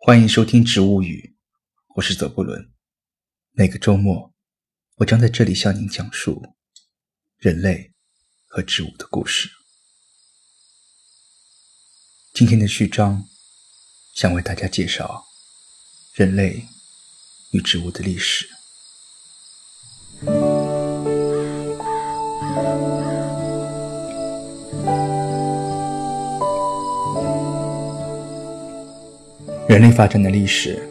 欢迎收听《植物语》，我是泽布伦。每个周末，我将在这里向您讲述人类和植物的故事。今天的序章，想为大家介绍人类与植物的历史。人类发展的历史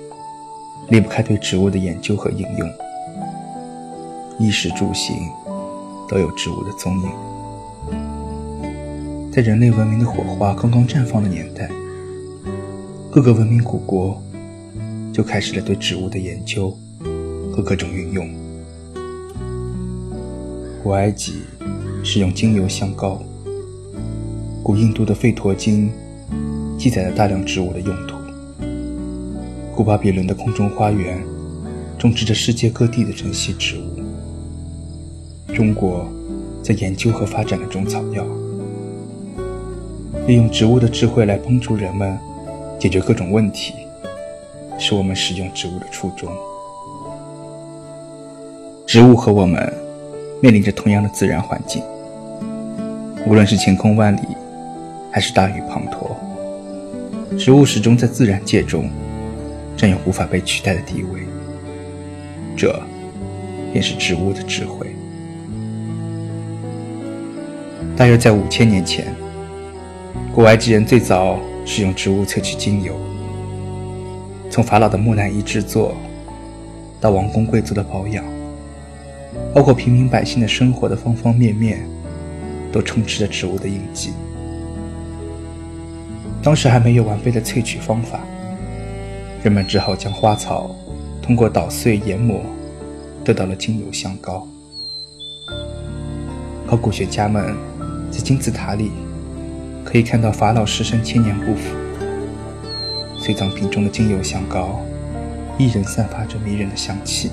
离不开对植物的研究和应用，衣食住行都有植物的踪影。在人类文明的火花刚刚绽放的年代，各个文明古国就开始了对植物的研究和各种运用。古埃及使用精油香膏，古印度的吠陀经记载了大量植物的用途。古巴比伦的空中花园种植着世界各地的珍稀植物。中国在研究和发展了中草药，利用植物的智慧来帮助人们解决各种问题，是我们使用植物的初衷。植物和我们面临着同样的自然环境，无论是晴空万里，还是大雨滂沱，植物始终在自然界中。占有无法被取代的地位，这便是植物的智慧。大约在五千年前，古埃及人最早使用植物萃取精油。从法老的木乃伊制作，到王公贵族的保养，包括平民百姓的生活的方方面面，都充斥着植物的印记。当时还没有完备的萃取方法。人们只好将花草通过捣碎研磨，得到了精油香膏。考古学家们在金字塔里可以看到法老尸身千年不腐，随葬品中的精油香膏依然散发着迷人的香气。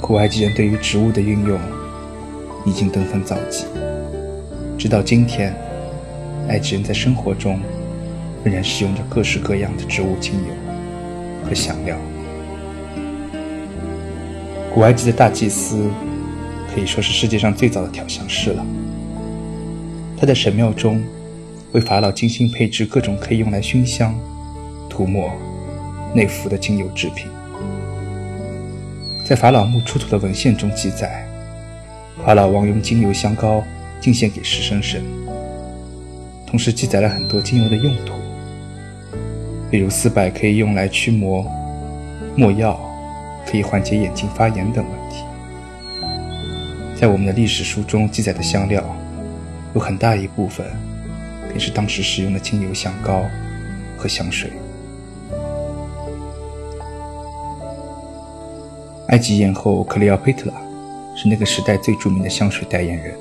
古埃及人对于植物的运用已经登峰造极，直到今天，埃及人在生活中。仍然使用着各式各样的植物精油和香料。古埃及的大祭司可以说是世界上最早的调香师了。他在神庙中为法老精心配置各种可以用来熏香、涂抹、内服的精油制品。在法老墓出土的文献中记载，法老王用精油香膏敬献给食神神，同时记载了很多精油的用途。比如丝柏可以用来驱魔，没药可以缓解眼睛发炎等问题。在我们的历史书中记载的香料，有很大一部分便是当时使用的精油香膏和香水。埃及艳后克里奥佩特拉是那个时代最著名的香水代言人。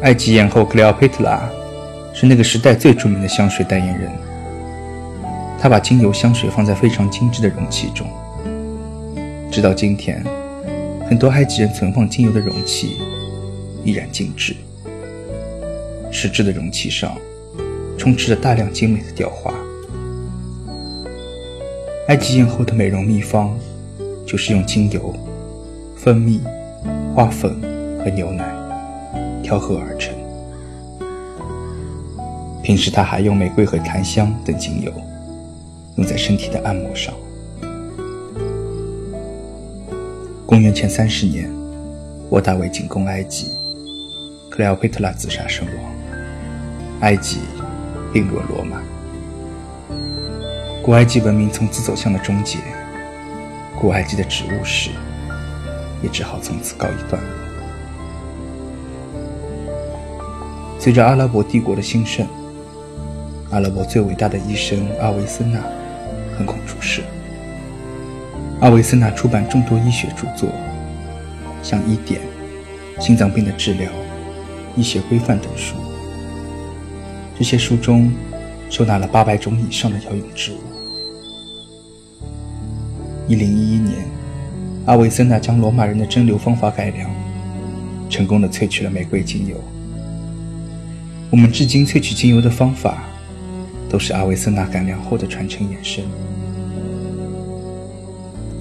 埃及艳后克里奥佩特拉。是那个时代最著名的香水代言人。他把精油香水放在非常精致的容器中。直到今天，很多埃及人存放精油的容器依然精致。实质的容器上充斥着大量精美的雕花。埃及艳后的美容秘方就是用精油、蜂蜜、花粉和牛奶调和而成。平时，他还用玫瑰和檀香等精油用在身体的按摩上。公元前三十年，沃大维进攻埃及，克莱奥佩特拉自杀身亡，埃及并入罗马。古埃及文明从此走向了终结，古埃及的植物史也只好从此告一段落。随着阿拉伯帝国的兴盛。阿拉伯最伟大的医生阿维森纳横空出世。阿维森纳出版众多医学著作，像《医典》《心脏病的治疗》《医学规范》等书。这些书中收纳了八百种以上的药用植物。一零一一年，阿维森纳将罗马人的蒸馏方法改良，成功的萃取了玫瑰精油。我们至今萃取精油的方法。都是阿维森纳改良后的传承衍生。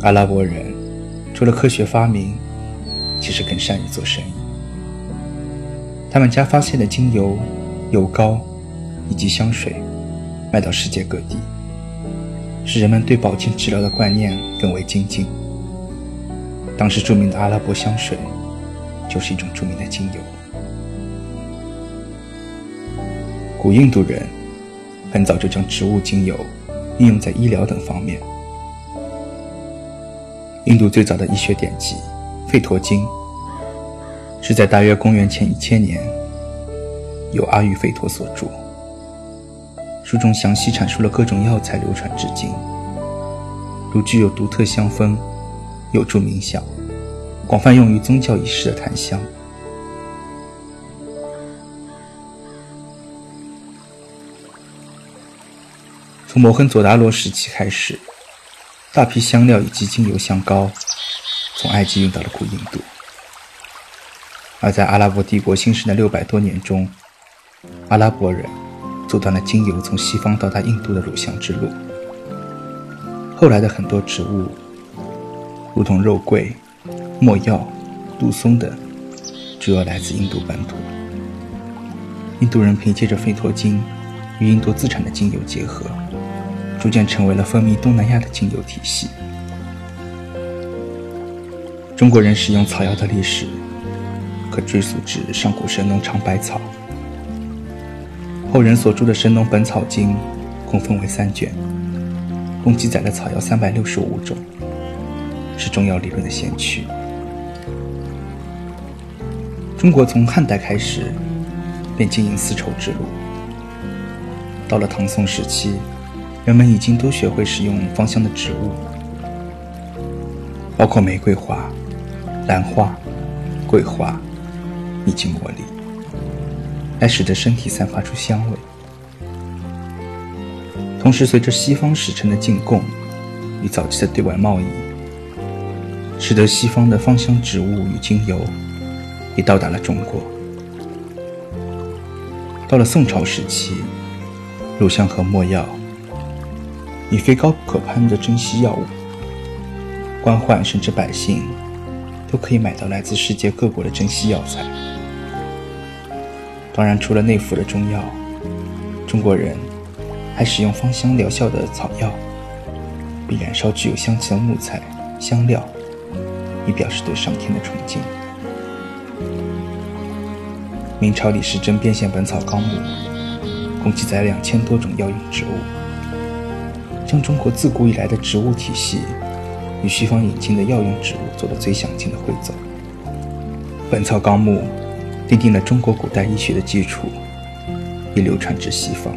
阿拉伯人除了科学发明，其实更善于做生意。他们家发现的精油、油膏以及香水卖到世界各地，使人们对保健治疗的观念更为精进。当时著名的阿拉伯香水就是一种著名的精油。古印度人很早就将植物精油应用在医疗等方面。印度最早的医学典籍《吠陀经》是在大约公元前一千年由阿育吠陀所著，书中详细阐述了各种药材流传至今，如具有独特香氛、有助冥想、广泛用于宗教仪式的檀香。从摩亨佐达罗时期开始。大批香料以及精油香膏从埃及运到了古印度，而在阿拉伯帝国兴盛的六百多年中，阿拉伯人阻断了精油从西方到达印度的乳香之路。后来的很多植物，如同肉桂、没药、杜松等，主要来自印度本土。印度人凭借着吠陀经与印度自产的精油结合。逐渐成为了风靡东南亚的精油体系。中国人使用草药的历史，可追溯至上古神农尝百草。后人所著的《神农本草经》共分为三卷，共记载了草药三百六十五种，是中药理论的先驱。中国从汉代开始便经营丝绸之路，到了唐宋时期。人们已经都学会使用芳香的植物，包括玫瑰花、兰花、桂花以及茉莉，来使得身体散发出香味。同时，随着西方使臣的进贡与早期的对外贸易，使得西方的芳香植物与精油也到达了中国。到了宋朝时期，乳香和没药。已非高不可攀的珍稀药物，官宦甚至百姓都可以买到来自世界各国的珍稀药材。当然，除了内服的中药，中国人还使用芳香疗效的草药，并燃烧具有香气的木材、香料，以表示对上天的崇敬。明朝李时珍编写《本草纲目》，共记载两千多种药用植物。将中国自古以来的植物体系与西方引进的药用植物做了最详尽的汇总，《本草纲目》奠定了中国古代医学的基础，也流传至西方。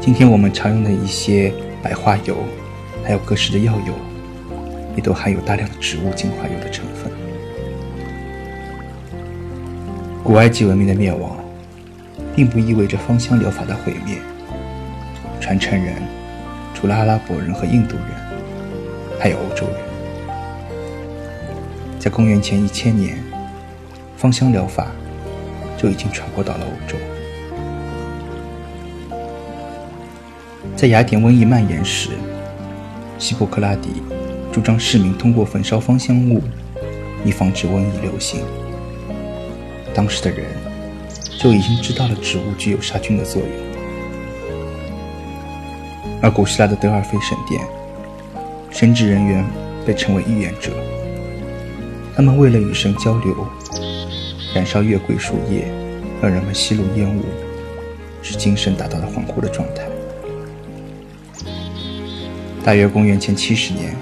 今天我们常用的一些白花油，还有各式的药油，也都含有大量的植物精华油的成分。古埃及文明的灭亡，并不意味着芳香疗法的毁灭。传承人除了阿拉伯人和印度人，还有欧洲人。在公元前一千年，芳香疗法就已经传播到了欧洲。在雅典瘟疫蔓延时，希波克拉底主张市民通过焚烧芳香物以防止瘟疫流行。当时的人就已经知道了植物具有杀菌的作用。而古希腊的德尔菲神殿，神职人员被称为预言者。他们为了与神交流，燃烧月桂树叶，让人们吸入烟雾，使精神达到了恍惚的状态。大约公元前七十年，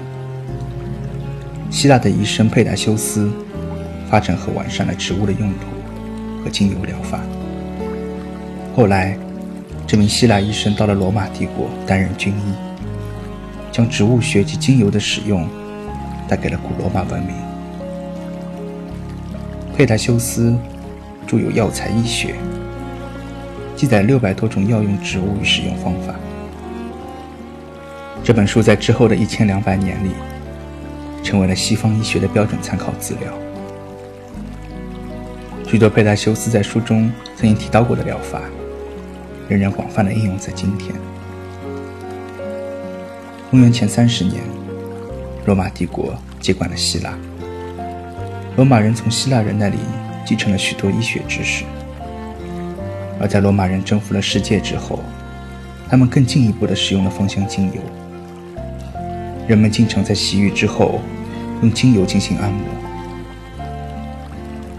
希腊的医生佩达修斯发展和完善了植物的用途和精油疗法。后来。这名希腊医生到了罗马帝国担任军医，将植物学及精油的使用带给了古罗马文明。佩达修斯著有《药材医学》，记载六百多种药用植物与使用方法。这本书在之后的一千两百年里，成为了西方医学的标准参考资料。许多佩达修斯在书中曾经提到过的疗法。仍然广泛的应用在今天。公元前三十年，罗马帝国接管了希腊，罗马人从希腊人那里继承了许多医学知识。而在罗马人征服了世界之后，他们更进一步的使用了芳香精油。人们经常在洗浴之后用精油进行按摩。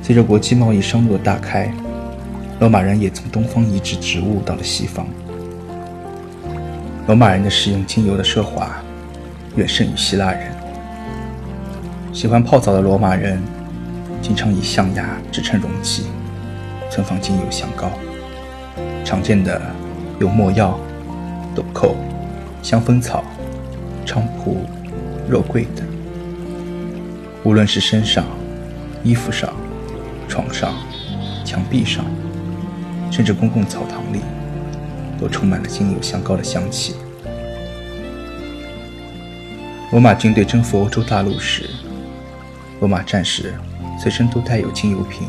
随着国际贸易商路的大开，罗马人也从东方移植植物到了西方。罗马人的使用精油的奢华远胜于希腊人。喜欢泡澡的罗马人经常以象牙制成容器，存放精油香膏。常见的有没药、豆蔻、香蜂草、菖蒲、肉桂等。无论是身上、衣服上、床上、墙壁上，甚至公共澡堂里，都充满了精油香膏的香气。罗马军队征服欧洲大陆时，罗马战士随身都带有精油瓶。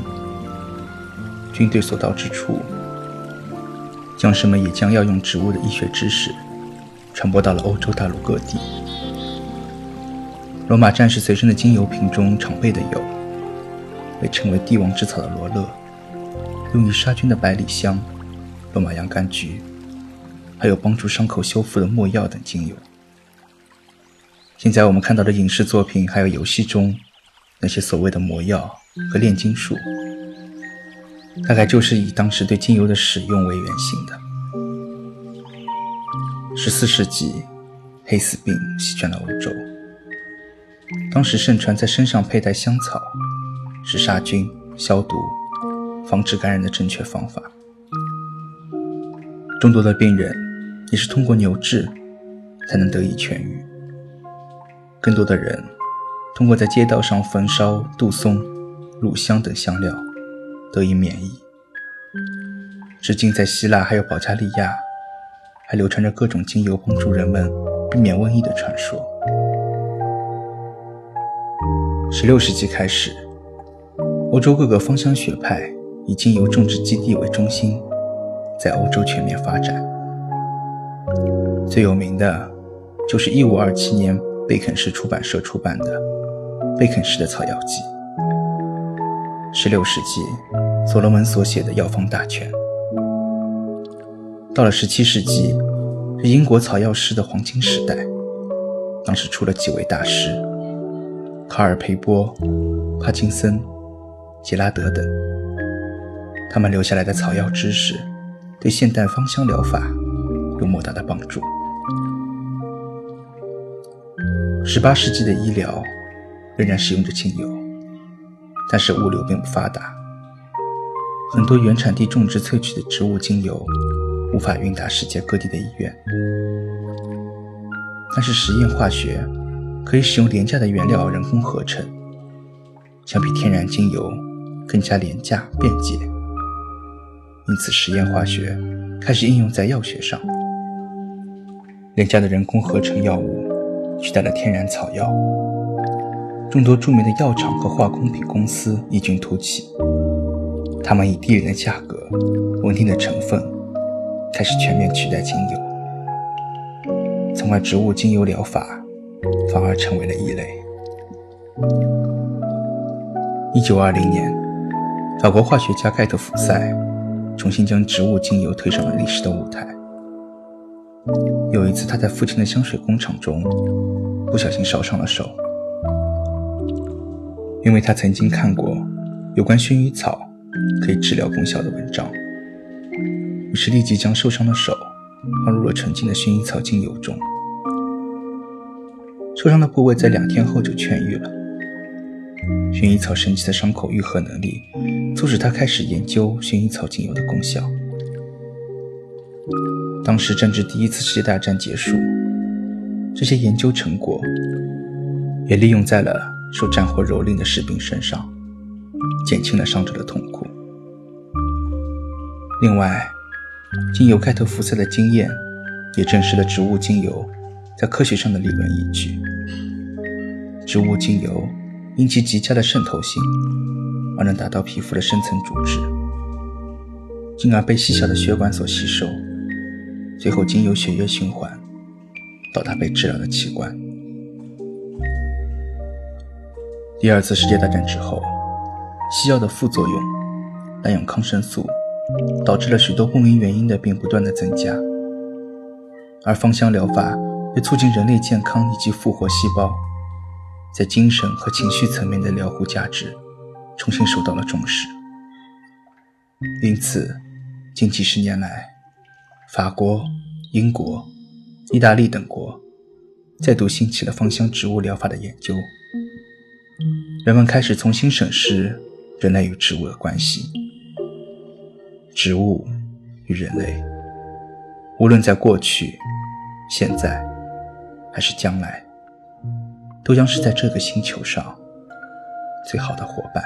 军队所到之处。将士们也将药用植物的医学知识传播到了欧洲大陆各地。罗马战士随身的精油瓶中常备的有被称为“帝王之草”的罗勒，用于杀菌的百里香、罗马洋甘菊，还有帮助伤口修复的没药等精油。现在我们看到的影视作品还有游戏中那些所谓的魔药和炼金术。大概就是以当时对精油的使用为原型的。十四世纪，黑死病席卷了欧洲。当时盛传在身上佩戴香草是杀菌、消毒、防止感染的正确方法。众多的病人也是通过牛治才能得以痊愈。更多的人通过在街道上焚烧杜松、乳香等香料。得以免疫。至今，在希腊还有保加利亚，还流传着各种精油帮助人们避免瘟疫的传说。十六世纪开始，欧洲各个芳香学派已经由种植基地为中心，在欧洲全面发展。最有名的，就是一五二七年贝肯氏出版社出版的《贝肯氏的草药集》。十六世纪。所罗门所写的药方大全。到了十七世纪，是英国草药师的黄金时代。当时出了几位大师：卡尔培波、帕金森、杰拉德等。他们留下来的草药知识，对现代芳香疗法有莫大的帮助。十八世纪的医疗仍然使用着精油，但是物流并不发达。很多原产地种植萃取的植物精油无法运达世界各地的医院，但是实验化学可以使用廉价的原料人工合成，相比天然精油更加廉价便捷。因此，实验化学开始应用在药学上。廉价的人工合成药物取代了天然草药，众多著名的药厂和化工品公司异军突起。他们以低廉的价格、稳定的成分，开始全面取代精油，从而植物精油疗法反而成为了异类。一九二零年，法国化学家盖特福塞重新将植物精油推上了历史的舞台。有一次，他在父亲的香水工厂中不小心烧伤了手，因为他曾经看过有关薰衣草。可以治疗功效的文章，于是立即将受伤的手放入了纯净的薰衣草精油中。受伤的部位在两天后就痊愈了。薰衣草神奇的伤口愈合能力，促使他开始研究薰衣草精油的功效。当时正值第一次世界大战结束，这些研究成果也利用在了受战火蹂躏的士兵身上。减轻了伤者的痛苦。另外，经由盖特福塞的经验，也证实了植物精油在科学上的理论依据。植物精油因其极佳的渗透性，而能达到皮肤的深层组织。进而被细小的血管所吸收，最后经由血液循环到达被治疗的器官。第二次世界大战之后，西药的副作用——滥用抗生素，导致了许多不明原因的病不断的增加，而芳香疗法也促进人类健康以及复活细胞，在精神和情绪层面的疗护价值重新受到了重视。因此，近几十年来，法国、英国、意大利等国再度兴起了芳香植物疗法的研究。人们开始重新审视人类与植物的关系。植物与人类，无论在过去、现在还是将来，都将是在这个星球上最好的伙伴。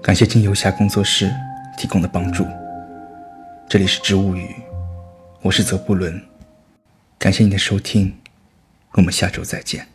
感谢金游侠工作室提供的帮助。这里是植物语，我是泽布伦。感谢你的收听，我们下周再见。